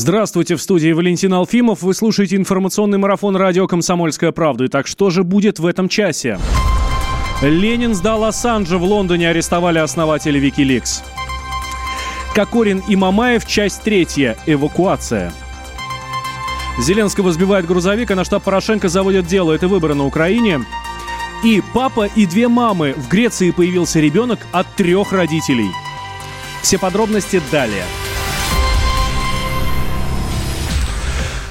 Здравствуйте, в студии Валентин Алфимов. Вы слушаете информационный марафон радио «Комсомольская правда». Итак, что же будет в этом часе? Ленин сдал Ассанжа. В Лондоне арестовали основателя Викиликс. Кокорин и Мамаев. Часть третья. Эвакуация. Зеленского сбивает грузовик, а на штаб Порошенко заводят дело. Это выборы на Украине. И папа и две мамы. В Греции появился ребенок от трех родителей. Все подробности далее.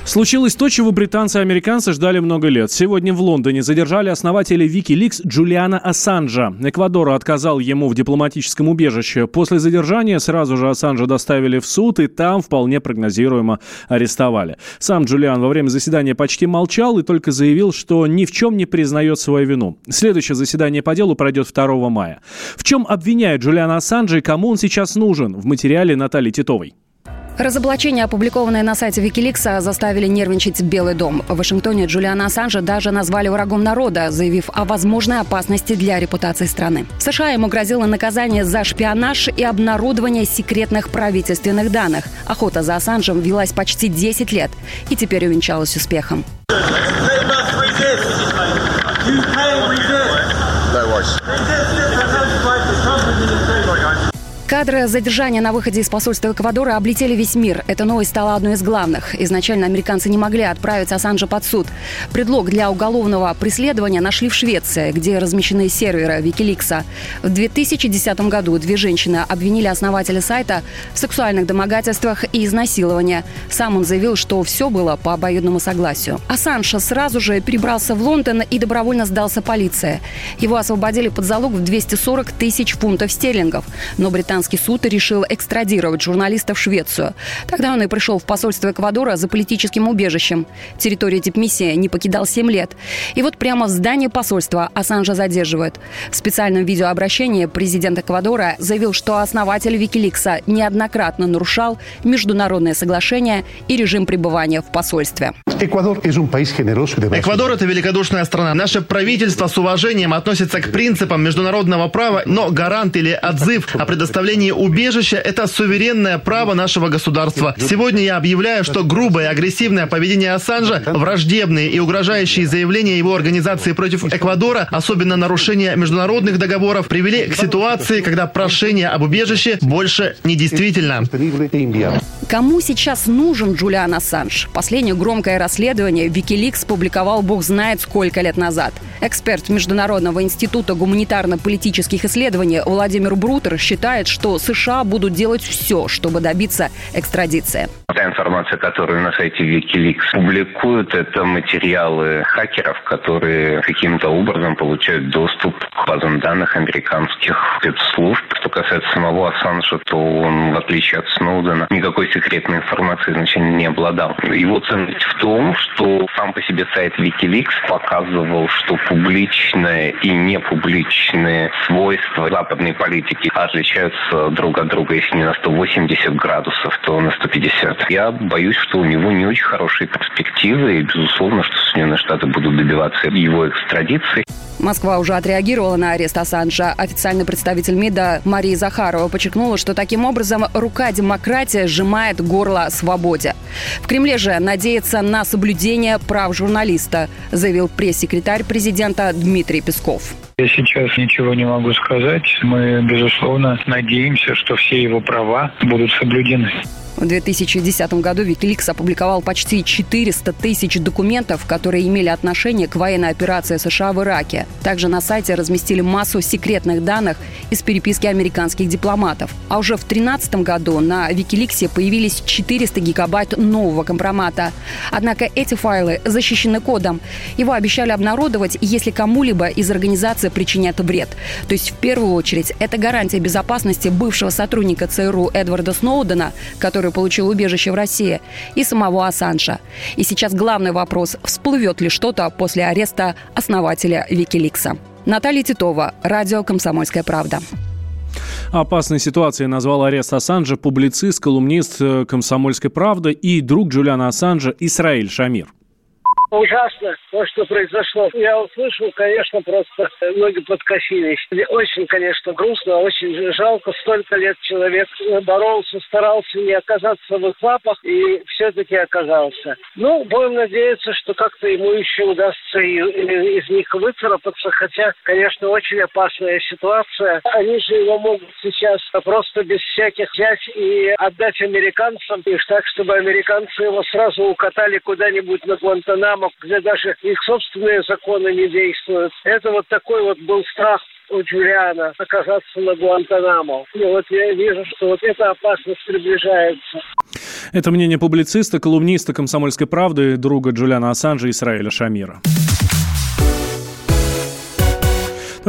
Случилось то, чего британцы и американцы ждали много лет. Сегодня в Лондоне задержали основателя Wikileaks Джулиана Ассанжа. Эквадор отказал ему в дипломатическом убежище. После задержания сразу же Ассанжа доставили в суд и там вполне прогнозируемо арестовали. Сам Джулиан во время заседания почти молчал и только заявил, что ни в чем не признает свою вину. Следующее заседание по делу пройдет 2 мая. В чем обвиняют Джулиана Ассанжа и кому он сейчас нужен? В материале Натальи Титовой. Разоблачения, опубликованные на сайте Викиликса, заставили нервничать Белый дом. В Вашингтоне Джулиана Ассанжа даже назвали врагом народа, заявив о возможной опасности для репутации страны. В США ему грозило наказание за шпионаж и обнародование секретных правительственных данных. Охота за Ассанжем велась почти 10 лет и теперь увенчалась успехом. Кадры задержания на выходе из посольства Эквадора облетели весь мир. Эта новость стала одной из главных. Изначально американцы не могли отправить Ассанжа под суд. Предлог для уголовного преследования нашли в Швеции, где размещены серверы Викиликса. В 2010 году две женщины обвинили основателя сайта в сексуальных домогательствах и изнасиловании. Сам он заявил, что все было по обоюдному согласию. Ассанж сразу же перебрался в Лондон и добровольно сдался полиции. Его освободили под залог в 240 тысяч фунтов стерлингов. Но британцы Британский суд решил экстрадировать журналиста в Швецию. Тогда он и пришел в посольство Эквадора за политическим убежищем. Территорию дипмиссии не покидал 7 лет. И вот прямо в здании посольства Ассанжа задерживают. В специальном видеообращении президент Эквадора заявил, что основатель Викиликса неоднократно нарушал международные соглашения и режим пребывания в посольстве. Эквадор – это великодушная страна. Наше правительство с уважением относится к принципам международного права, но гарант или отзыв о предоставлении предоставление убежища – это суверенное право нашего государства. Сегодня я объявляю, что грубое и агрессивное поведение Ассанжа, враждебные и угрожающие заявления его организации против Эквадора, особенно нарушение международных договоров, привели к ситуации, когда прошение об убежище больше не действительно. Кому сейчас нужен Джулиан Ассанж? Последнее громкое расследование Викиликс публиковал бог знает сколько лет назад. Эксперт Международного института гуманитарно-политических исследований Владимир Брутер считает, что США будут делать все, чтобы добиться экстрадиции. Та информация, которую на сайте Wikileaks публикуют, это материалы хакеров, которые каким-то образом получают доступ к базам данных американских спецслужб. Что касается самого Ассанжа, то он, в отличие от Сноудена, никакой секретной информации значения не обладал. Его ценность в том, что сам по себе сайт Wikileaks показывал, что публичные и непубличные свойства западной политики отличаются друг от друга, если не на 180 градусов, то на 150. Я боюсь, что у него не очень хорошие перспективы, и, безусловно, что Соединенные Штаты будут добиваться его экстрадиции. Москва уже отреагировала на арест Ассанжа. Официальный представитель МИДа Мария Захарова подчеркнула, что таким образом рука демократии сжимает горло свободе. В Кремле же надеется на соблюдение прав журналиста, заявил пресс-секретарь президента Дмитрий Песков. Я сейчас ничего не могу сказать. Мы, безусловно, надеемся, что все его права будут соблюдены. В 2010 году Викиликс опубликовал почти 400 тысяч документов, которые имели отношение к военной операции США в Ираке. Также на сайте разместили массу секретных данных из переписки американских дипломатов. А уже в 2013 году на Викиликсе появились 400 гигабайт нового компромата. Однако эти файлы защищены кодом. Его обещали обнародовать, если кому-либо из организации причинят вред. То есть в первую очередь это гарантия безопасности бывшего сотрудника ЦРУ Эдварда Сноудена, который который получил убежище в России, и самого Ассанжа. И сейчас главный вопрос, всплывет ли что-то после ареста основателя Викиликса. Наталья Титова, радио «Комсомольская правда». Опасной ситуацией назвал арест Ассанжа публицист, колумнист э, «Комсомольской правды» и друг Джулиана Ассанжа Исраиль Шамир. Ужасно то, что произошло. Я услышал, конечно, просто ноги подкосились. Очень, конечно, грустно, очень жалко. Столько лет человек боролся, старался не оказаться в их лапах и все-таки оказался. Ну, будем надеяться, что как-то ему еще удастся из них выцарапаться, хотя, конечно, очень опасная ситуация. Они же его могут сейчас просто без всяких взять и отдать американцам, и так, чтобы американцы его сразу укатали куда-нибудь на Гуантанамо, где даже их собственные законы не действуют. Это вот такой вот был страх у Джулиана оказаться на Гуантанамо. И вот я вижу, что вот эта опасность приближается. Это мнение публициста, колумниста «Комсомольской правды», друга Джулиана Ассанжа Исраиля Шамира.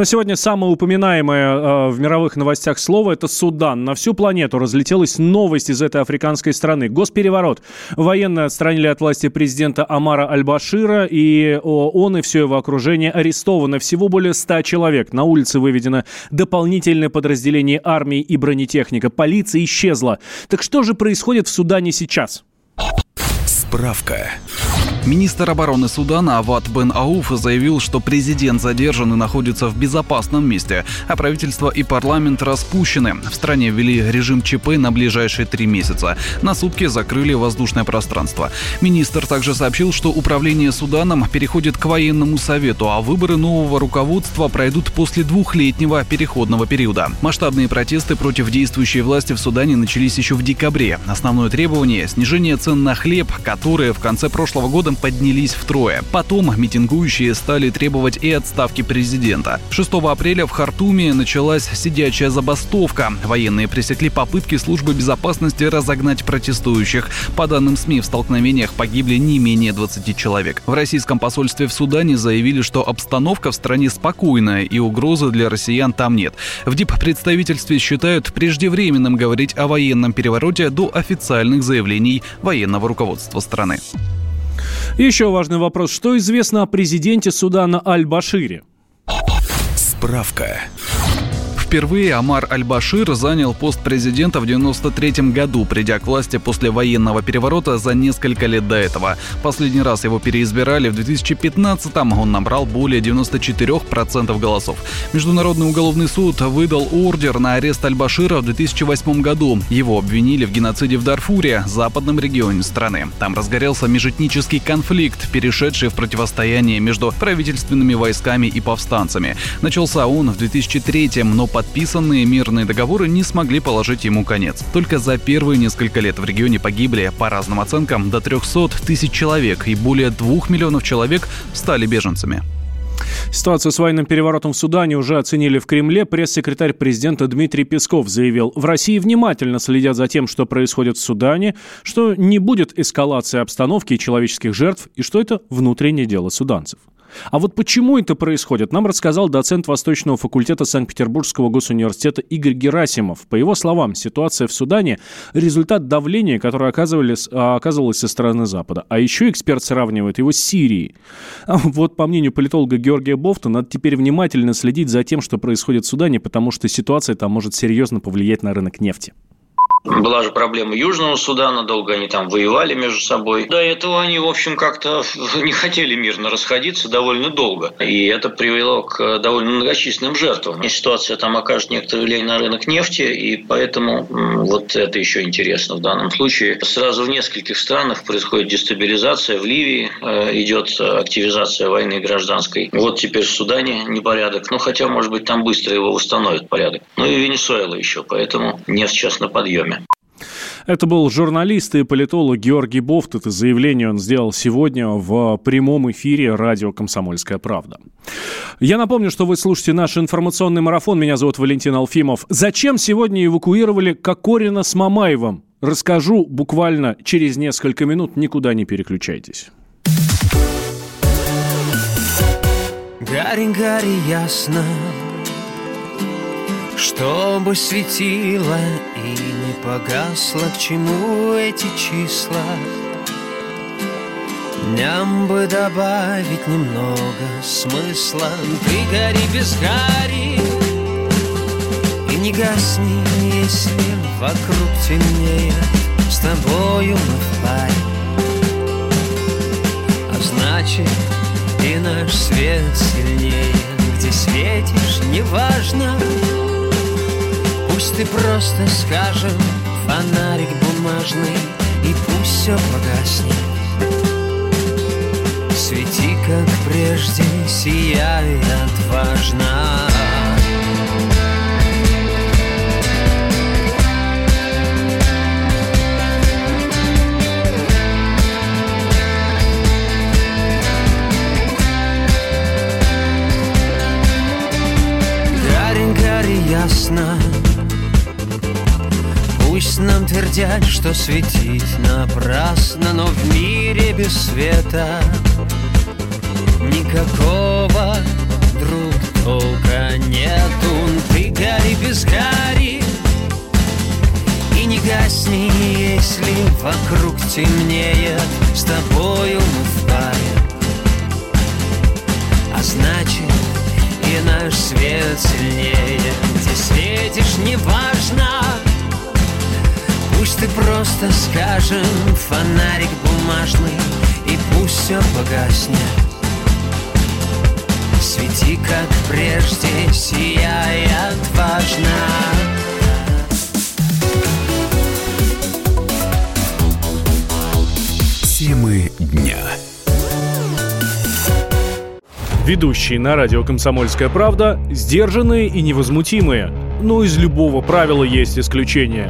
Но сегодня самое упоминаемое э, в мировых новостях слово – это Судан. На всю планету разлетелась новость из этой африканской страны. Госпереворот. Военные отстранили от власти президента Амара Аль-Башира, и он и все его окружение арестовано. Всего более 100 человек. На улице выведено дополнительное подразделение армии и бронетехника. Полиция исчезла. Так что же происходит в Судане сейчас? Справка. Министр обороны Судана Ават Бен Ауф заявил, что президент задержан и находится в безопасном месте, а правительство и парламент распущены. В стране ввели режим ЧП на ближайшие три месяца. На сутки закрыли воздушное пространство. Министр также сообщил, что управление Суданом переходит к военному совету, а выборы нового руководства пройдут после двухлетнего переходного периода. Масштабные протесты против действующей власти в Судане начались еще в декабре. Основное требование – снижение цен на хлеб, которые в конце прошлого года поднялись втрое. Потом митингующие стали требовать и отставки президента. 6 апреля в Хартуме началась сидячая забастовка. Военные пресекли попытки службы безопасности разогнать протестующих. По данным СМИ, в столкновениях погибли не менее 20 человек. В российском посольстве в Судане заявили, что обстановка в стране спокойная и угрозы для россиян там нет. В ДИП-представительстве считают преждевременным говорить о военном перевороте до официальных заявлений военного руководства страны. Еще важный вопрос. Что известно о президенте Судана Аль-Башире? Справка. Впервые Амар Аль-Башир занял пост президента в 93 году, придя к власти после военного переворота за несколько лет до этого. Последний раз его переизбирали в 2015-м, он набрал более 94% голосов. Международный уголовный суд выдал ордер на арест Аль-Башира в 2008 году. Его обвинили в геноциде в Дарфуре, западном регионе страны. Там разгорелся межэтнический конфликт, перешедший в противостояние между правительственными войсками и повстанцами. Начался он в 2003 но по подписанные мирные договоры не смогли положить ему конец. Только за первые несколько лет в регионе погибли, по разным оценкам, до 300 тысяч человек и более 2 миллионов человек стали беженцами. Ситуацию с военным переворотом в Судане уже оценили в Кремле. Пресс-секретарь президента Дмитрий Песков заявил, в России внимательно следят за тем, что происходит в Судане, что не будет эскалации обстановки и человеческих жертв, и что это внутреннее дело суданцев. А вот почему это происходит, нам рассказал доцент Восточного факультета Санкт-Петербургского госуниверситета Игорь Герасимов. По его словам, ситуация в Судане – результат давления, которое оказывалось, а, оказывалось со стороны Запада. А еще эксперт сравнивает его с Сирией. А вот по мнению политолога Георгия Бофта, надо теперь внимательно следить за тем, что происходит в Судане, потому что ситуация там может серьезно повлиять на рынок нефти. Была же проблема Южного Судана, долго они там воевали между собой. До этого они, в общем, как-то не хотели мирно расходиться довольно долго. И это привело к довольно многочисленным жертвам. И ситуация там окажет некоторое влияние на рынок нефти, и поэтому вот это еще интересно в данном случае. Сразу в нескольких странах происходит дестабилизация. В Ливии э, идет активизация войны гражданской. Вот теперь в Судане непорядок. Ну, хотя, может быть, там быстро его восстановят порядок. Ну и Венесуэла еще, поэтому нефть сейчас на подъеме. Это был журналист и политолог Георгий Бофт. Это заявление он сделал сегодня в прямом эфире радио «Комсомольская правда». Я напомню, что вы слушаете наш информационный марафон. Меня зовут Валентин Алфимов. Зачем сегодня эвакуировали Кокорина с Мамаевым? Расскажу буквально через несколько минут. Никуда не переключайтесь. Гарри, Гарри, ясно, чтобы светило и не погасло, к чему эти числа. Дням бы добавить немного смысла. Ты гори без гори И не гасни, если вокруг темнее. С тобою мы в паре. А значит и наш свет сильнее. Где светишь, неважно Пусть ты просто скажем Фонарик бумажный И пусть все погаснет. Свети, как прежде, сияй отважно. Ясно Пусть нам твердят, что светить напрасно Но в мире без света Никакого друг толка нету. Ты гори без гори И не гасни, если вокруг темнеет С тобою мы в паре. А значит и наш свет сильнее. Где светишь, неважно Пусть ты просто скажем Фонарик бумажный И пусть все погаснет Свети, как прежде, сияй отважно Темы дня. Ведущие на радио «Комсомольская правда» сдержанные и невозмутимые. Но из любого правила есть исключение.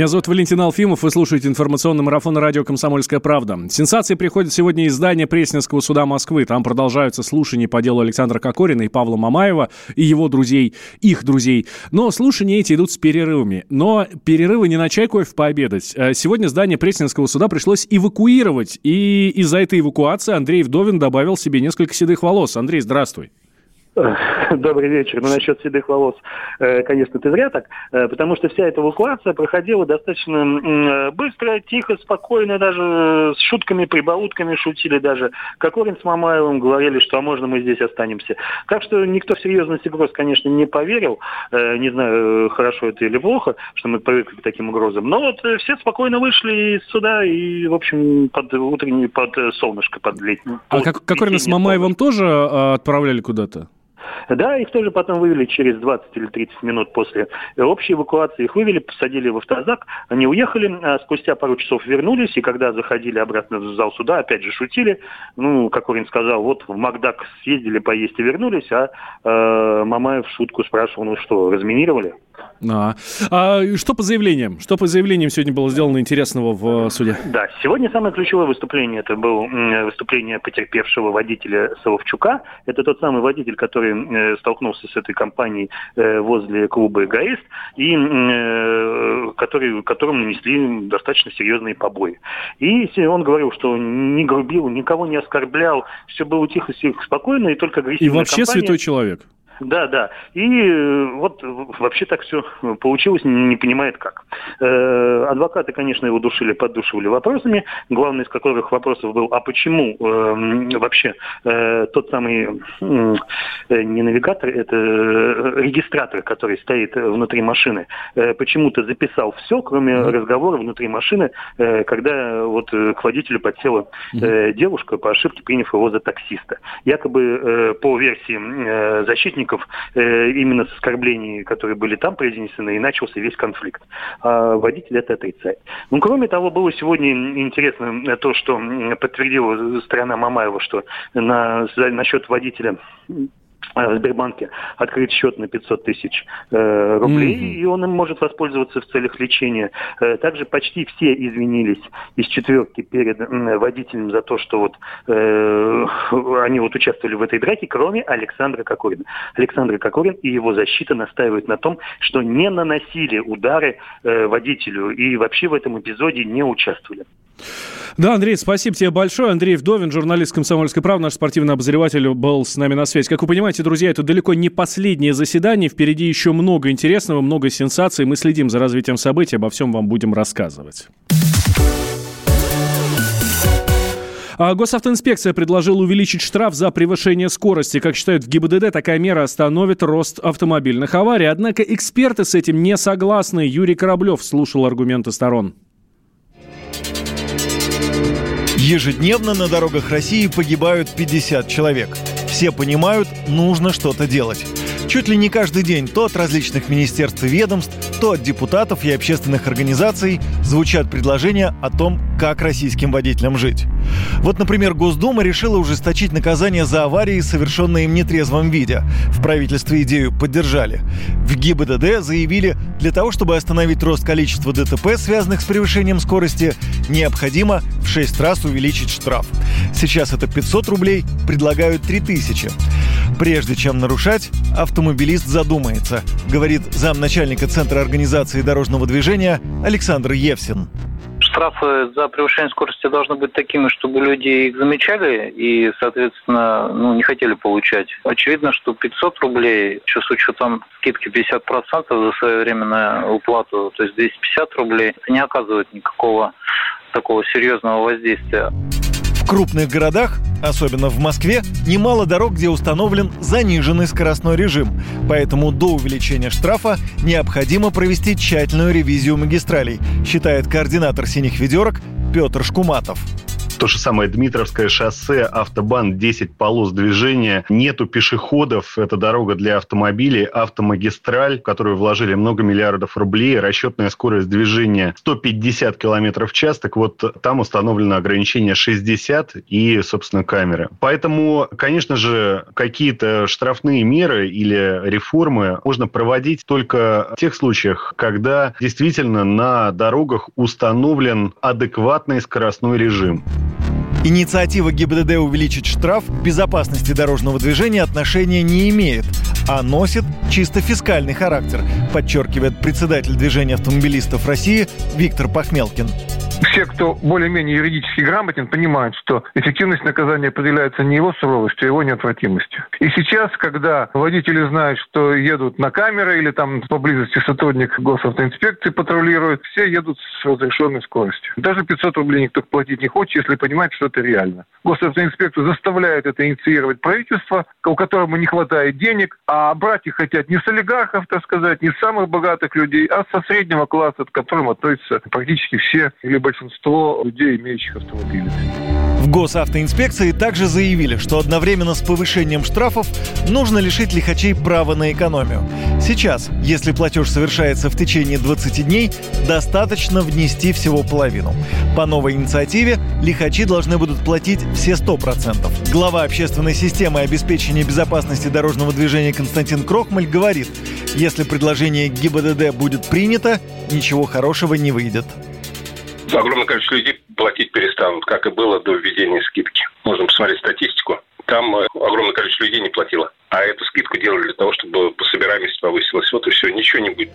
Меня зовут Валентин Алфимов, вы слушаете информационный марафон радио «Комсомольская правда». Сенсации приходят сегодня из здания Пресненского суда Москвы. Там продолжаются слушания по делу Александра Кокорина и Павла Мамаева и его друзей, их друзей. Но слушания эти идут с перерывами. Но перерывы не на чай кофе пообедать. Э, сегодня здание Пресненского суда пришлось эвакуировать. И из-за этой эвакуации Андрей Вдовин добавил себе несколько седых волос. Андрей, здравствуй. Добрый вечер. Ну, насчет седых волос, э, конечно, ты зря так, э, потому что вся эта эвакуация проходила достаточно быстро, тихо, спокойно, даже с шутками, прибаутками шутили даже. Кокорин с Мамаевым говорили, что а можно мы здесь останемся. Так что никто в серьезности угроз, конечно, не поверил. Э, не знаю, хорошо это или плохо, что мы привыкли к таким угрозам. Но вот все спокойно вышли из суда и, в общем, под утренний, под солнышко, под летний. А как, Кокорина с Мамаевым тоже отправляли куда-то? Да, их тоже потом вывели через 20 или 30 минут после общей эвакуации. Их вывели, посадили в автозак, они уехали, а спустя пару часов вернулись, и когда заходили обратно в зал суда, опять же шутили. Ну, как Урин сказал, вот в Макдак съездили поесть и вернулись, а э, Мамаев в шутку спрашивал, ну что, разминировали? А. а что по заявлениям? Что по заявлениям сегодня было сделано интересного в э, суде? Да, сегодня самое ключевое выступление, это было выступление потерпевшего водителя Соловчука. Это тот самый водитель, который э, столкнулся с этой компанией э, возле клуба «Эгоист», и который, которому нанесли достаточно серьезные побои. И он говорил, что не грубил, никого не оскорблял, все было тихо, тихо, спокойно, и только агрессивная И вообще компания... святой человек. Да, да. И э, вот вообще так все получилось, не понимает как. Э, адвокаты, конечно, его душили, поддушивали вопросами, главный из которых вопросов был, а почему э, вообще тот самый не навигатор, это регистратор, который стоит внутри машины, почему-то записал все, кроме разговора внутри машины, когда вот к водителю подсела девушка по ошибке, приняв его за таксиста. Якобы по версии защитника сотрудников э, именно с оскорблений, которые были там произнесены, и начался весь конфликт. А водитель это отрицает. Ну, кроме того, было сегодня интересно то, что подтвердила сторона Мамаева, что на, насчет водителя в Сбербанке открыть счет на 500 тысяч э, рублей, mm-hmm. и он им может воспользоваться в целях лечения. Э, также почти все извинились из четверки перед э, водителем за то, что вот э, они вот участвовали в этой драке, кроме Александра Кокорина. Александр Кокорин и его защита настаивают на том, что не наносили удары э, водителю и вообще в этом эпизоде не участвовали. Да, Андрей, спасибо тебе большое. Андрей Вдовин, журналист «Комсомольской правды», наш спортивный обозреватель, был с нами на связи. Как вы понимаете, друзья, это далеко не последнее заседание. Впереди еще много интересного, много сенсаций. Мы следим за развитием событий, обо всем вам будем рассказывать. А госавтоинспекция предложила увеличить штраф за превышение скорости. Как считают в ГИБДД, такая мера остановит рост автомобильных аварий. Однако эксперты с этим не согласны. Юрий Кораблев слушал аргументы сторон. Ежедневно на дорогах России погибают 50 человек. Все понимают, нужно что-то делать. Чуть ли не каждый день то от различных министерств и ведомств, то от депутатов и общественных организаций звучат предложения о том, как российским водителям жить. Вот, например, Госдума решила ужесточить наказание за аварии, совершенные в нетрезвом виде. В правительстве идею поддержали. В ГИБДД заявили, для того, чтобы остановить рост количества ДТП, связанных с превышением скорости, необходимо в 6 раз увеличить штраф. Сейчас это 500 рублей, предлагают 3000. Прежде чем нарушать, автомобилист задумается, говорит замначальника Центра организации дорожного движения Александр Евсин штрафы за превышение скорости должны быть такими, чтобы люди их замечали и, соответственно, ну, не хотели получать. Очевидно, что 500 рублей, еще с учетом скидки 50% за своевременную уплату, то есть 250 рублей, не оказывает никакого такого серьезного воздействия крупных городах, особенно в Москве, немало дорог, где установлен заниженный скоростной режим. Поэтому до увеличения штрафа необходимо провести тщательную ревизию магистралей, считает координатор «Синих ведерок» Петр Шкуматов то же самое Дмитровское шоссе, автобан, 10 полос движения, нету пешеходов, это дорога для автомобилей, автомагистраль, в которую вложили много миллиардов рублей, расчетная скорость движения 150 км в час, так вот там установлено ограничение 60 и, собственно, камеры. Поэтому, конечно же, какие-то штрафные меры или реформы можно проводить только в тех случаях, когда действительно на дорогах установлен адекватный скоростной режим. Инициатива ГИБДД увеличить штраф к безопасности дорожного движения отношения не имеет, а носит чисто фискальный характер, подчеркивает председатель движения автомобилистов России Виктор Пахмелкин все, кто более-менее юридически грамотен, понимают, что эффективность наказания определяется не его суровостью, а его неотвратимостью. И сейчас, когда водители знают, что едут на камеры или там поблизости сотрудник госавтоинспекции патрулирует, все едут с разрешенной скоростью. Даже 500 рублей никто платить не хочет, если понимает, что это реально. Госавтоинспекцию заставляет это инициировать правительство, у которого не хватает денег, а брать их хотят не с олигархов, так сказать, не с самых богатых людей, а со среднего класса, к которым относятся практически все либо большинство людей, имеющих автомобили. В госавтоинспекции также заявили, что одновременно с повышением штрафов нужно лишить лихачей права на экономию. Сейчас, если платеж совершается в течение 20 дней, достаточно внести всего половину. По новой инициативе лихачи должны будут платить все 100%. Глава общественной системы обеспечения безопасности дорожного движения Константин Крохмаль говорит, если предложение ГИБДД будет принято, ничего хорошего не выйдет огромное количество людей платить перестанут, как и было до введения скидки. Можно посмотреть статистику. Там э, огромное количество людей не платило. А эту скидку делали для того, чтобы пособираемость повысилась. Вот и все, ничего не будет.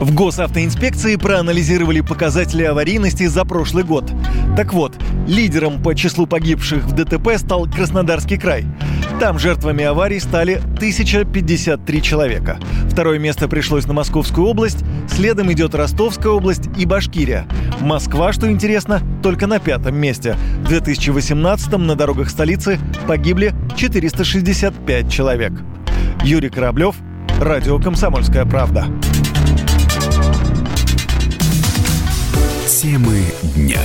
В госавтоинспекции проанализировали показатели аварийности за прошлый год. Так вот, лидером по числу погибших в ДТП стал Краснодарский край. Там жертвами аварий стали 1053 человека. Второе место пришлось на Московскую область, следом идет Ростовская область и Башкирия. Москва, что интересно, только на пятом месте. В 2018 на дорогах столицы погибли 465 человек. Юрий Кораблев, Радио «Комсомольская правда». Темы дня.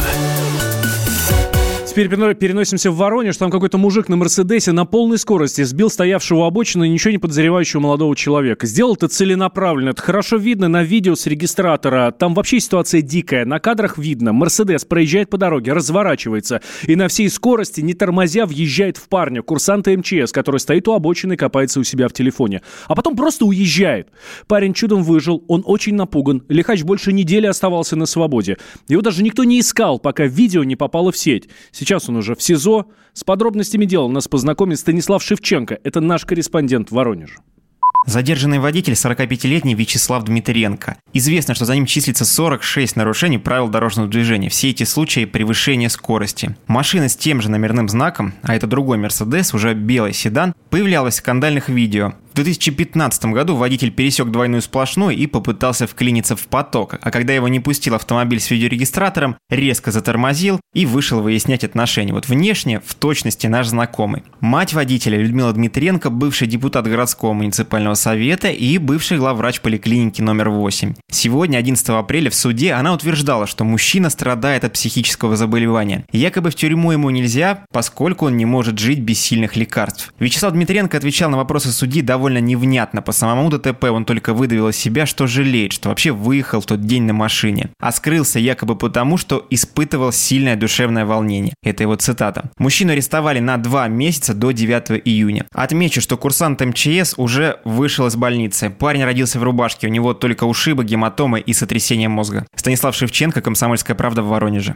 Теперь переносимся в Воронеж. Там какой-то мужик на Мерседесе на полной скорости сбил стоявшего у обочины ничего не подозревающего молодого человека. Сделал это целенаправленно. Это хорошо видно на видео с регистратора. Там вообще ситуация дикая. На кадрах видно. Мерседес проезжает по дороге, разворачивается и на всей скорости, не тормозя, въезжает в парня, курсанта МЧС, который стоит у обочины и копается у себя в телефоне. А потом просто уезжает. Парень чудом выжил, он очень напуган. Лихач больше недели оставался на свободе. Его даже никто не искал, пока видео не попало в сеть. Он уже в СИЗО. С подробностями дела нас познакомит Станислав Шевченко. Это наш корреспондент в Воронеже. Задержанный водитель 45-летний Вячеслав Дмитренко. Известно, что за ним числится 46 нарушений правил дорожного движения. Все эти случаи превышения скорости. Машина с тем же номерным знаком, а это другой Мерседес, уже белый седан, появлялась в скандальных видео. В 2015 году водитель пересек двойную сплошную и попытался вклиниться в поток, а когда его не пустил автомобиль с видеорегистратором, резко затормозил и вышел выяснять отношения. Вот внешне, в точности, наш знакомый. Мать водителя Людмила Дмитренко, бывший депутат городского муниципального совета и бывший главврач поликлиники номер 8. Сегодня, 11 апреля, в суде она утверждала, что мужчина страдает от психического заболевания. Якобы в тюрьму ему нельзя, поскольку он не может жить без сильных лекарств. Вячеслав Дмитренко отвечал на вопросы судьи довольно довольно невнятно. По самому ДТП он только выдавил из себя, что жалеет, что вообще выехал в тот день на машине. А скрылся якобы потому, что испытывал сильное душевное волнение. Это его цитата. Мужчину арестовали на два месяца до 9 июня. Отмечу, что курсант МЧС уже вышел из больницы. Парень родился в рубашке, у него только ушибы, гематомы и сотрясение мозга. Станислав Шевченко, Комсомольская правда в Воронеже.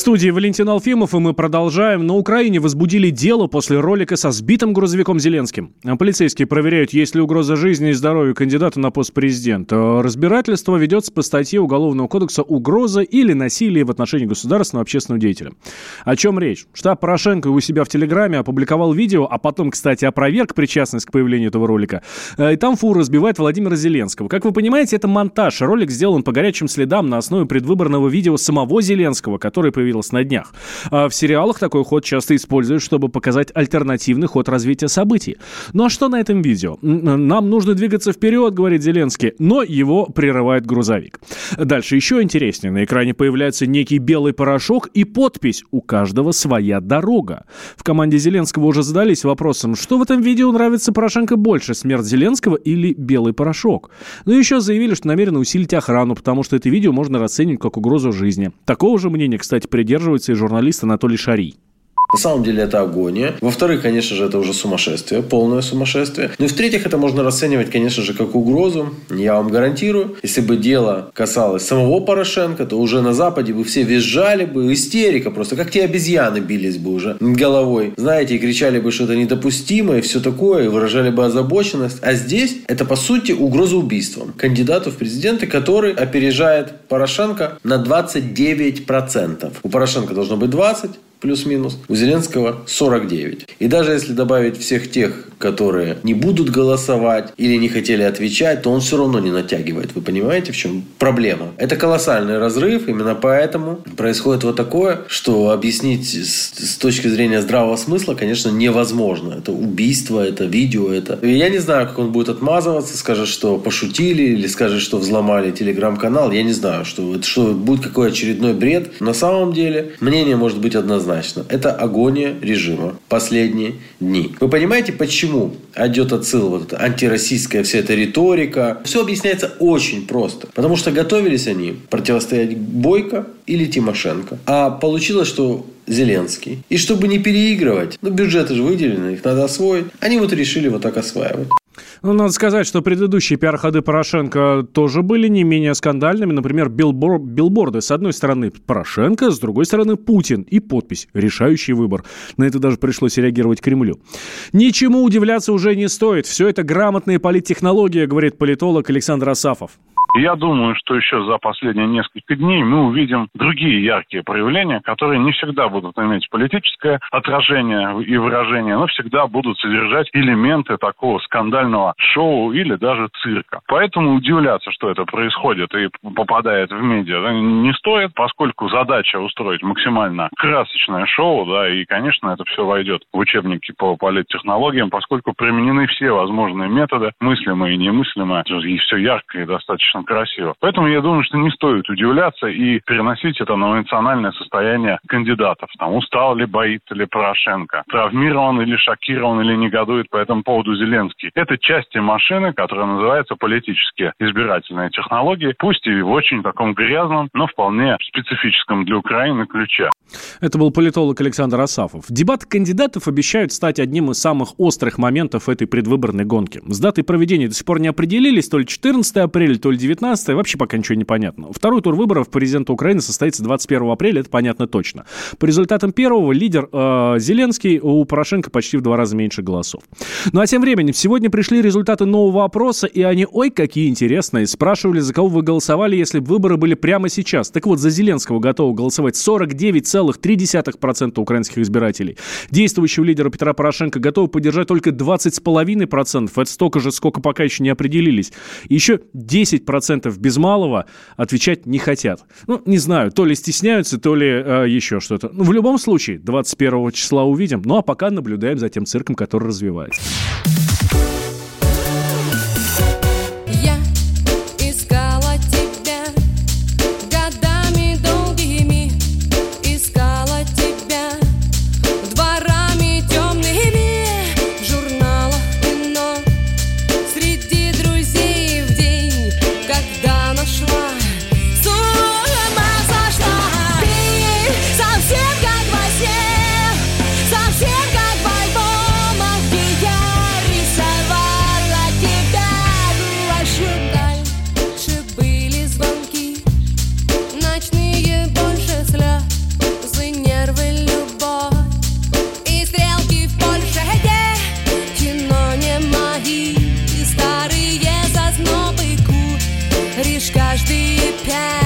Студии Валентин Алфимов, и мы продолжаем. На Украине возбудили дело после ролика со сбитым грузовиком Зеленским. Полицейские проверяют, есть ли угроза жизни и здоровью кандидата на пост президента. Разбирательство ведется по статье Уголовного кодекса «Угроза или насилие в отношении государственного общественного деятеля». О чем речь? Штаб Порошенко у себя в Телеграме опубликовал видео, а потом, кстати, опроверг причастность к появлению этого ролика. Э, и там фур разбивает Владимира Зеленского. Как вы понимаете, это монтаж. Ролик сделан по горячим следам на основе предвыборного видео самого Зеленского, который появился появилась на днях. А в сериалах такой ход часто используют, чтобы показать альтернативный ход развития событий. Ну а что на этом видео? Нам нужно двигаться вперед, говорит Зеленский, но его прерывает грузовик. Дальше еще интереснее. На экране появляется некий белый порошок и подпись «У каждого своя дорога». В команде Зеленского уже задались вопросом, что в этом видео нравится Порошенко больше, смерть Зеленского или белый порошок? Ну еще заявили, что намерены усилить охрану, потому что это видео можно расценивать как угрозу жизни. Такого же мнения, кстати, при придерживается и журналист Анатолий Шарий. На самом деле это агония. Во-вторых, конечно же, это уже сумасшествие, полное сумасшествие. Ну и в-третьих, это можно расценивать, конечно же, как угрозу. Я вам гарантирую, если бы дело касалось самого Порошенко, то уже на Западе бы все визжали бы, истерика просто, как те обезьяны бились бы уже головой, знаете, и кричали бы, что это недопустимо и все такое, и выражали бы озабоченность. А здесь это, по сути, угроза убийством кандидату в президенты, который опережает Порошенко на 29%. У Порошенко должно быть 20, плюс-минус. У Зеленского 49. И даже если добавить всех тех, которые не будут голосовать или не хотели отвечать, то он все равно не натягивает. Вы понимаете, в чем проблема? Это колоссальный разрыв. Именно поэтому происходит вот такое, что объяснить с, с точки зрения здравого смысла, конечно, невозможно. Это убийство, это видео, это... И я не знаю, как он будет отмазываться, скажет, что пошутили или скажет, что взломали телеграм-канал. Я не знаю, что, это, что будет какой очередной бред. На самом деле мнение может быть однозначно однозначно. Это агония режима последние дни. Вы понимаете, почему идет отсыл вот эта антироссийская вся эта риторика? Все объясняется очень просто. Потому что готовились они противостоять Бойко или Тимошенко. А получилось, что Зеленский. И чтобы не переигрывать, ну бюджеты же выделены, их надо освоить. Они вот решили вот так осваивать. Ну, надо сказать, что предыдущие пиар-ходы Порошенко тоже были не менее скандальными. Например, билбор билборды. С одной стороны Порошенко, с другой стороны Путин. И подпись «Решающий выбор». На это даже пришлось реагировать Кремлю. Ничему удивляться уже не стоит. Все это грамотные политтехнологии, говорит политолог Александр Асафов. Я думаю, что еще за последние несколько дней мы увидим другие яркие проявления, которые не всегда будут иметь политическое отражение и выражение, но всегда будут содержать элементы такого скандального шоу или даже цирка. Поэтому удивляться, что это происходит и попадает в медиа, не стоит, поскольку задача устроить максимально красочное шоу, да, и, конечно, это все войдет в учебники по политтехнологиям, поскольку применены все возможные методы, мыслимые и немыслимые, и все ярко и достаточно достаточно красиво. Поэтому я думаю, что не стоит удивляться и переносить это на эмоциональное состояние кандидатов. Там устал ли, боится ли Порошенко, травмирован или шокирован или негодует по этому поводу Зеленский. Это части машины, которая называется политические избирательные технологии, пусть и в очень таком грязном, но вполне специфическом для Украины ключе. Это был политолог Александр Асафов. Дебаты кандидатов обещают стать одним из самых острых моментов этой предвыборной гонки. С датой проведения до сих пор не определились, то ли 14 апреля, то ли 19 вообще пока ничего не понятно. Второй тур выборов президента Украины состоится 21 апреля, это понятно точно. По результатам первого лидер э, Зеленский, у Порошенко почти в два раза меньше голосов. Ну а тем временем, сегодня пришли результаты нового опроса, и они, ой, какие интересные. Спрашивали, за кого вы голосовали, если бы выборы были прямо сейчас. Так вот, за Зеленского готовы голосовать 49,3% украинских избирателей. Действующего лидера Петра Порошенко готовы поддержать только 20,5%. Это столько же, сколько пока еще не определились. Еще 10% 10% без малого отвечать не хотят. Ну, не знаю, то ли стесняются, то ли э, еще что-то. Ну, в любом случае, 21 числа увидим. Ну, а пока наблюдаем за тем цирком, который развивается. prepare.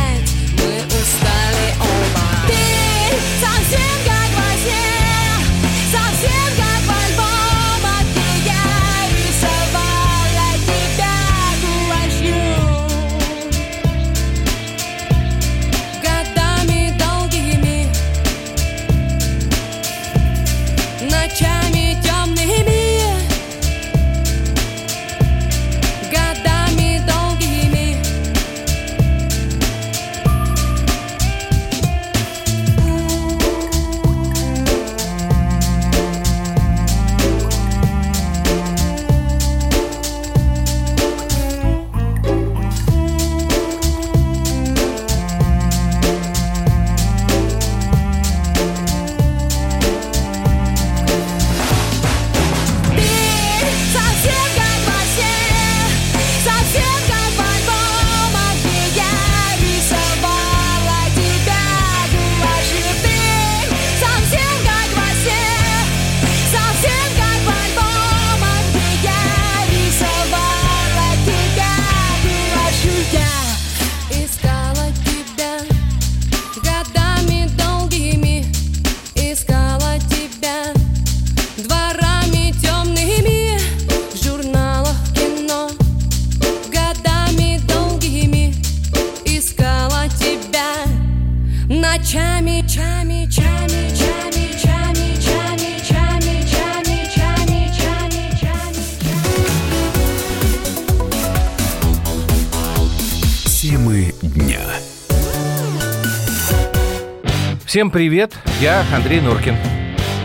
Всем привет, я Андрей Нуркин.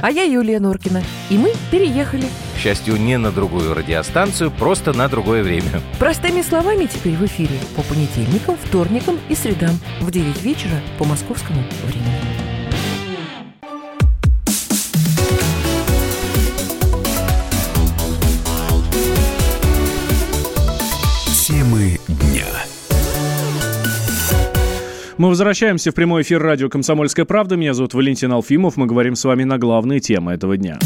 А я Юлия Нуркина. И мы переехали. К счастью, не на другую радиостанцию, просто на другое время. Простыми словами теперь в эфире по понедельникам, вторникам и средам в 9 вечера по московскому времени. Мы возвращаемся в прямой эфир радио «Комсомольская правда». Меня зовут Валентин Алфимов. Мы говорим с вами на главные темы этого дня.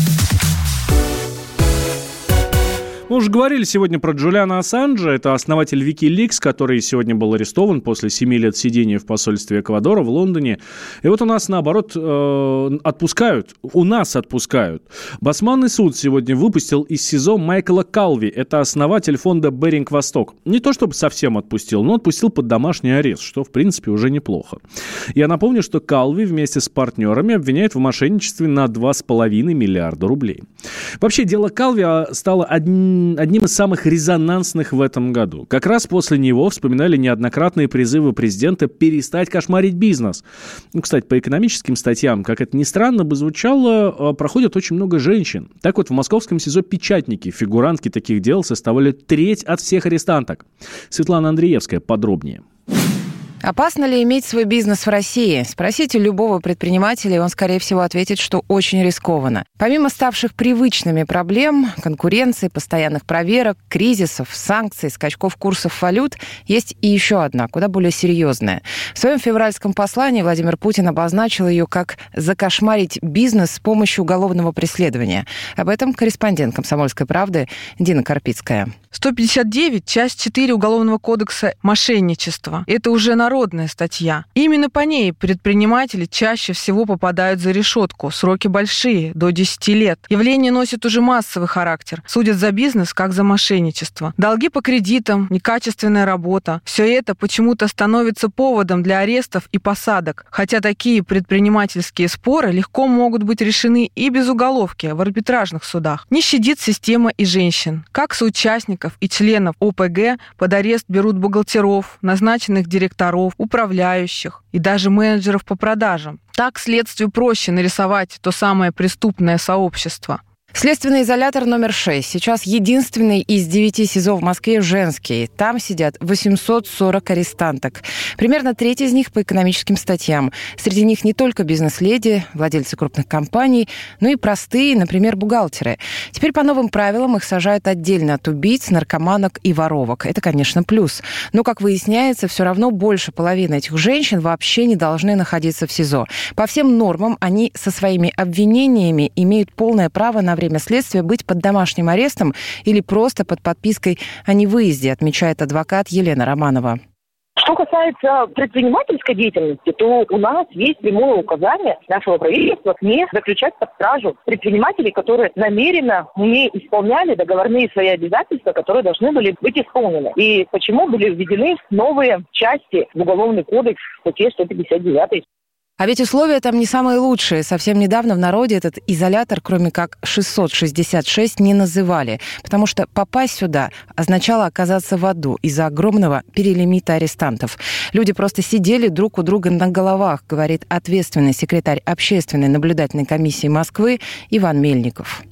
Мы уже говорили сегодня про Джулиана Ассанджа. Это основатель Wikileaks, который сегодня был арестован после 7 лет сидения в посольстве Эквадора в Лондоне. И вот у нас, наоборот, э, отпускают. У нас отпускают. Басманный суд сегодня выпустил из СИЗО Майкла Калви. Это основатель фонда «Беринг Восток». Не то чтобы совсем отпустил, но отпустил под домашний арест, что, в принципе, уже неплохо. Я напомню, что Калви вместе с партнерами обвиняет в мошенничестве на 2,5 миллиарда рублей. Вообще, дело Калви а, стало одним одним из самых резонансных в этом году. Как раз после него вспоминали неоднократные призывы президента перестать кошмарить бизнес. Ну, кстати, по экономическим статьям, как это ни странно бы звучало, а, проходят очень много женщин. Так вот, в московском СИЗО печатники, фигурантки таких дел составляли треть от всех арестанток. Светлана Андреевская подробнее. Опасно ли иметь свой бизнес в России? Спросите любого предпринимателя, и он, скорее всего, ответит, что очень рискованно. Помимо ставших привычными проблем, конкуренции, постоянных проверок, кризисов, санкций, скачков курсов валют, есть и еще одна, куда более серьезная. В своем февральском послании Владимир Путин обозначил ее как «закошмарить бизнес с помощью уголовного преследования». Об этом корреспондент «Комсомольской правды» Дина Карпицкая. 159, часть 4 Уголовного кодекса «Мошенничество». Это уже народная статья. Именно по ней предприниматели чаще всего попадают за решетку. Сроки большие, до 10 лет. Явление носит уже массовый характер. Судят за бизнес, как за мошенничество. Долги по кредитам, некачественная работа. Все это почему-то становится поводом для арестов и посадок. Хотя такие предпринимательские споры легко могут быть решены и без уголовки в арбитражных судах. Не щадит система и женщин. Как соучастник сотрудников и членов ОПГ под арест берут бухгалтеров, назначенных директоров, управляющих и даже менеджеров по продажам. Так следствию проще нарисовать то самое преступное сообщество – Следственный изолятор номер 6. Сейчас единственный из девяти СИЗО в Москве женский. Там сидят 840 арестанток. Примерно треть из них по экономическим статьям. Среди них не только бизнес-леди, владельцы крупных компаний, но и простые, например, бухгалтеры. Теперь по новым правилам их сажают отдельно от убийц, наркоманок и воровок. Это, конечно, плюс. Но, как выясняется, все равно больше половины этих женщин вообще не должны находиться в СИЗО. По всем нормам они со своими обвинениями имеют полное право на следствия быть под домашним арестом или просто под подпиской о невыезде, отмечает адвокат Елена Романова. Что касается предпринимательской деятельности, то у нас есть прямое указание нашего правительства не заключать под стражу предпринимателей, которые намеренно не исполняли договорные свои обязательства, которые должны были быть исполнены. И почему были введены новые части в Уголовный кодекс в статье 159. А ведь условия там не самые лучшие. Совсем недавно в народе этот изолятор, кроме как 666, не называли, потому что попасть сюда означало оказаться в аду из-за огромного перелимита арестантов. Люди просто сидели друг у друга на головах, говорит ответственный секретарь общественной наблюдательной комиссии Москвы Иван Мельников.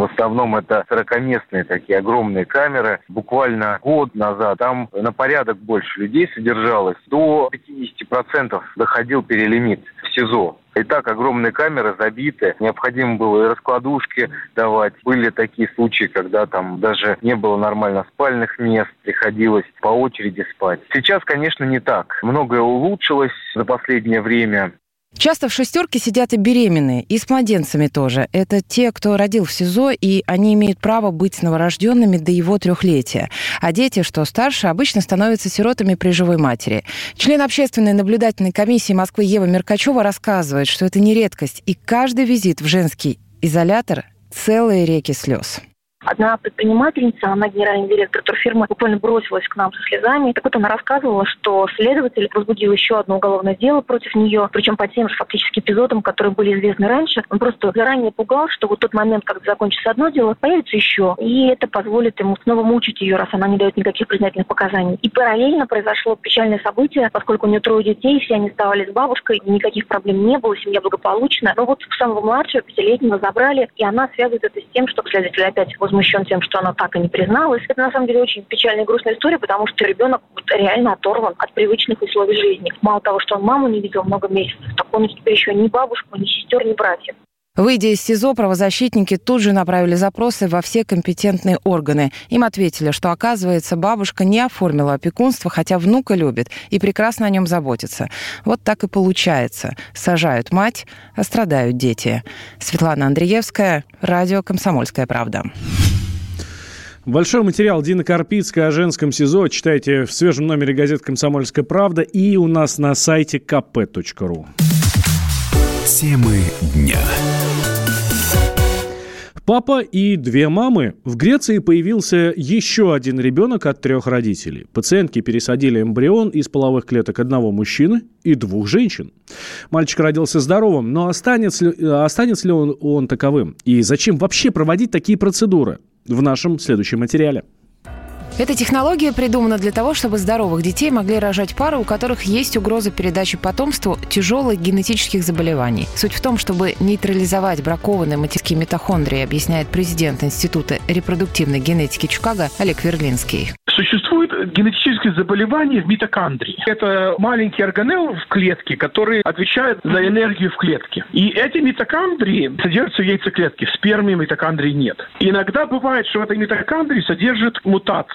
В основном это 40-местные такие огромные камеры. Буквально год назад там на порядок больше людей содержалось. До 50% доходил перелимит в СИЗО. И так огромные камеры забиты. Необходимо было и раскладушки давать. Были такие случаи, когда там даже не было нормально спальных мест. Приходилось по очереди спать. Сейчас, конечно, не так. Многое улучшилось за последнее время. Часто в шестерке сидят и беременные, и с младенцами тоже. Это те, кто родил в СИЗО, и они имеют право быть новорожденными до его трехлетия. А дети, что старше, обычно становятся сиротами при живой матери. Член общественной наблюдательной комиссии Москвы Ева Меркачева рассказывает, что это не редкость, и каждый визит в женский изолятор – целые реки слез. Одна предпринимательница, она генеральный директор турфирмы, буквально бросилась к нам со слезами. Так вот, она рассказывала, что следователь возбудил еще одно уголовное дело против нее, причем по тем же фактически эпизодам, которые были известны раньше. Он просто заранее пугал, что вот тот момент, когда закончится одно дело, появится еще. И это позволит ему снова мучить ее, раз она не дает никаких признательных показаний. И параллельно произошло печальное событие, поскольку у нее трое детей, все они оставались с бабушкой, никаких проблем не было, семья благополучна. Но вот самого младшего, пятилетнего, забрали, и она связывает это с тем, что следователь опять возмущен тем, что она так и не призналась. Это на самом деле очень печальная и грустная история, потому что ребенок реально оторван от привычных условий жизни. Мало того, что он маму не видел много месяцев, так он теперь еще ни бабушку, ни сестер, ни братьев. Выйдя из СИЗО, правозащитники тут же направили запросы во все компетентные органы. Им ответили, что, оказывается, бабушка не оформила опекунство, хотя внука любит и прекрасно о нем заботится. Вот так и получается. Сажают мать, а страдают дети. Светлана Андреевская, радио «Комсомольская правда». Большой материал Дины Карпицкой о женском СИЗО читайте в свежем номере газеты «Комсомольская правда» и у нас на сайте kp.ru. Темы дня. Папа и две мамы. В Греции появился еще один ребенок от трех родителей. Пациентки пересадили эмбрион из половых клеток одного мужчины и двух женщин. Мальчик родился здоровым, но останется ли, останется ли он, он таковым? И зачем вообще проводить такие процедуры? В нашем следующем материале. Эта технология придумана для того, чтобы здоровых детей могли рожать пары, у которых есть угроза передачи потомству тяжелых генетических заболеваний. Суть в том, чтобы нейтрализовать бракованные материнские митохондрии, объясняет президент Института репродуктивной генетики Чикаго Олег Верлинский. Существует генетическое заболевание в митохондрии. Это маленький органелл в клетке, который отвечает за энергию в клетке. И эти митохондрии содержатся в яйцеклетке. В сперме митохондрий нет. Иногда бывает, что в этой митохондрии содержит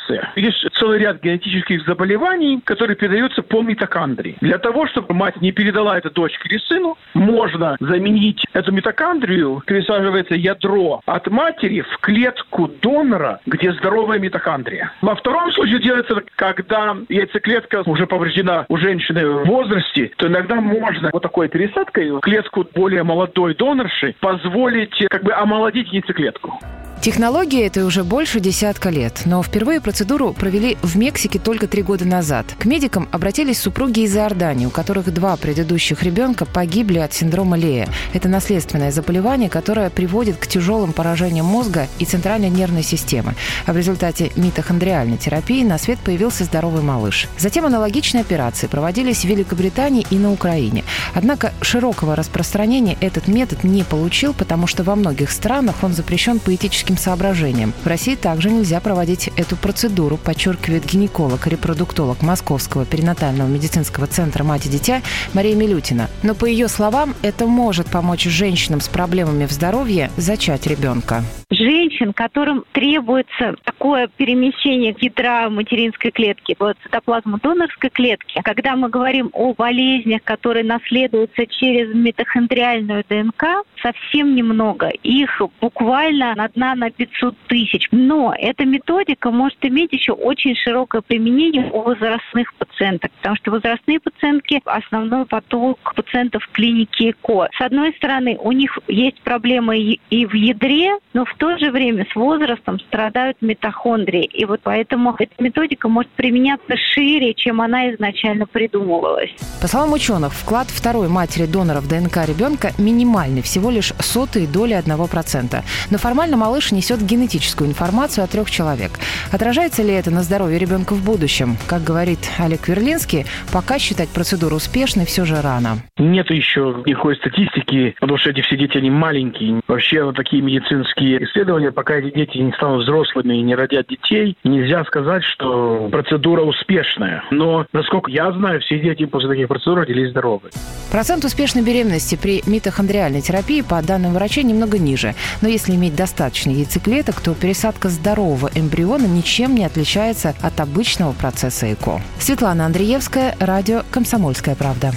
мутация. Есть целый ряд генетических заболеваний, которые передаются по митохондрии. Для того, чтобы мать не передала это дочке или сыну, можно заменить эту митохондрию, пересаживается ядро от матери в клетку донора, где здоровая митохондрия. Во втором случае делается, когда яйцеклетка уже повреждена у женщины в возрасте, то иногда можно вот такой пересадкой клетку более молодой донорши позволить как бы омолодить яйцеклетку. Технологии этой уже больше десятка лет, но впервые процедуру провели в Мексике только три года назад. К медикам обратились супруги из Иордании, у которых два предыдущих ребенка погибли от синдрома Лея. Это наследственное заболевание, которое приводит к тяжелым поражениям мозга и центральной нервной системы. А в результате митохондриальной терапии на свет появился здоровый малыш. Затем аналогичные операции проводились в Великобритании и на Украине. Однако широкого распространения этот метод не получил, потому что во многих странах он запрещен по этическим соображениям. В России также нельзя проводить эту процедуру, подчеркивает гинеколог и репродуктолог Московского перинатального медицинского центра «Мать и дитя» Мария Милютина. Но по ее словам, это может помочь женщинам с проблемами в здоровье зачать ребенка. Женщин, которым требуется такое перемещение ядра материнской клетки в цитоплазму донорской клетки, когда мы говорим о болезнях, которые наследуются через митохондриальную ДНК, совсем немного. Их буквально одна на 500 тысяч. Но эта методика может иметь еще очень широкое применение у возрастных пациенток, потому что возрастные пациентки – основной поток пациентов в клинике ЭКО. С одной стороны, у них есть проблемы и в ядре, но в то же время с возрастом страдают митохондрии. И вот поэтому эта методика может применяться шире, чем она изначально придумывалась. По словам ученых, вклад второй матери донора в ДНК ребенка минимальный, всего лишь сотые доли 1%. Но формально малыш несет генетическую информацию о трех человек. Отражается ли это на здоровье ребенка в будущем? Как говорит Олег Верлинский, пока считать процедуру успешной все же рано. Нет еще никакой статистики, потому что эти все дети, они маленькие. Вообще вот такие медицинские исследования, пока эти дети не станут взрослыми и не родят детей, нельзя сказать, что процедура успешная. Но, насколько я знаю, все дети после таких процедур родились здоровы. Процент успешной беременности при митохондриальной терапии, по данным врачей, немного ниже. Но если иметь достаточно яйцеклеток, то пересадка здорового эмбриона ничем не отличается от обычного процесса ЭКО. Светлана Андреевская, радио «Комсомольская правда».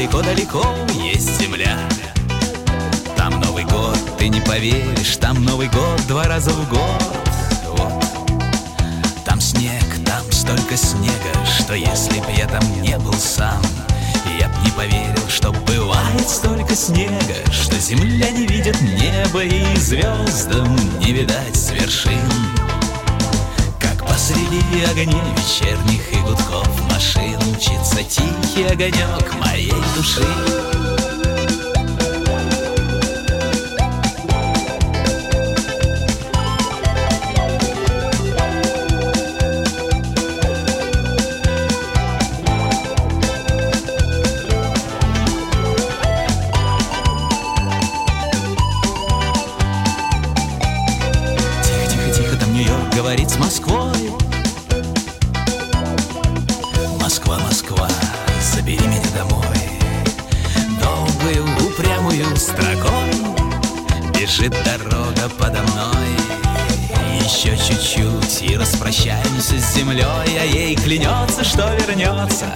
Далеко-далеко есть земля. Там Новый год, ты не поверишь Там Новый год два раза в год. Вот. Там снег, там столько снега Что если б я там не был сам Я б не поверил, что бывает столько снега, что земля не видит неба И звездам не видать с вершин посреди огней вечерних и гудков машин Мчится тихий огонек моей души. Говорит с Москвой дорога подо мной. Еще чуть-чуть и распрощаемся с землей А ей клянется, что вернется.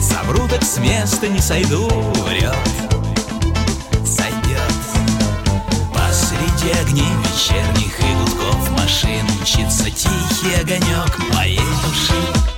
Совру так с места не сойду, врет. Сойдет. Посреди огней вечерних и гудков машин Мчится тихий огонек моей души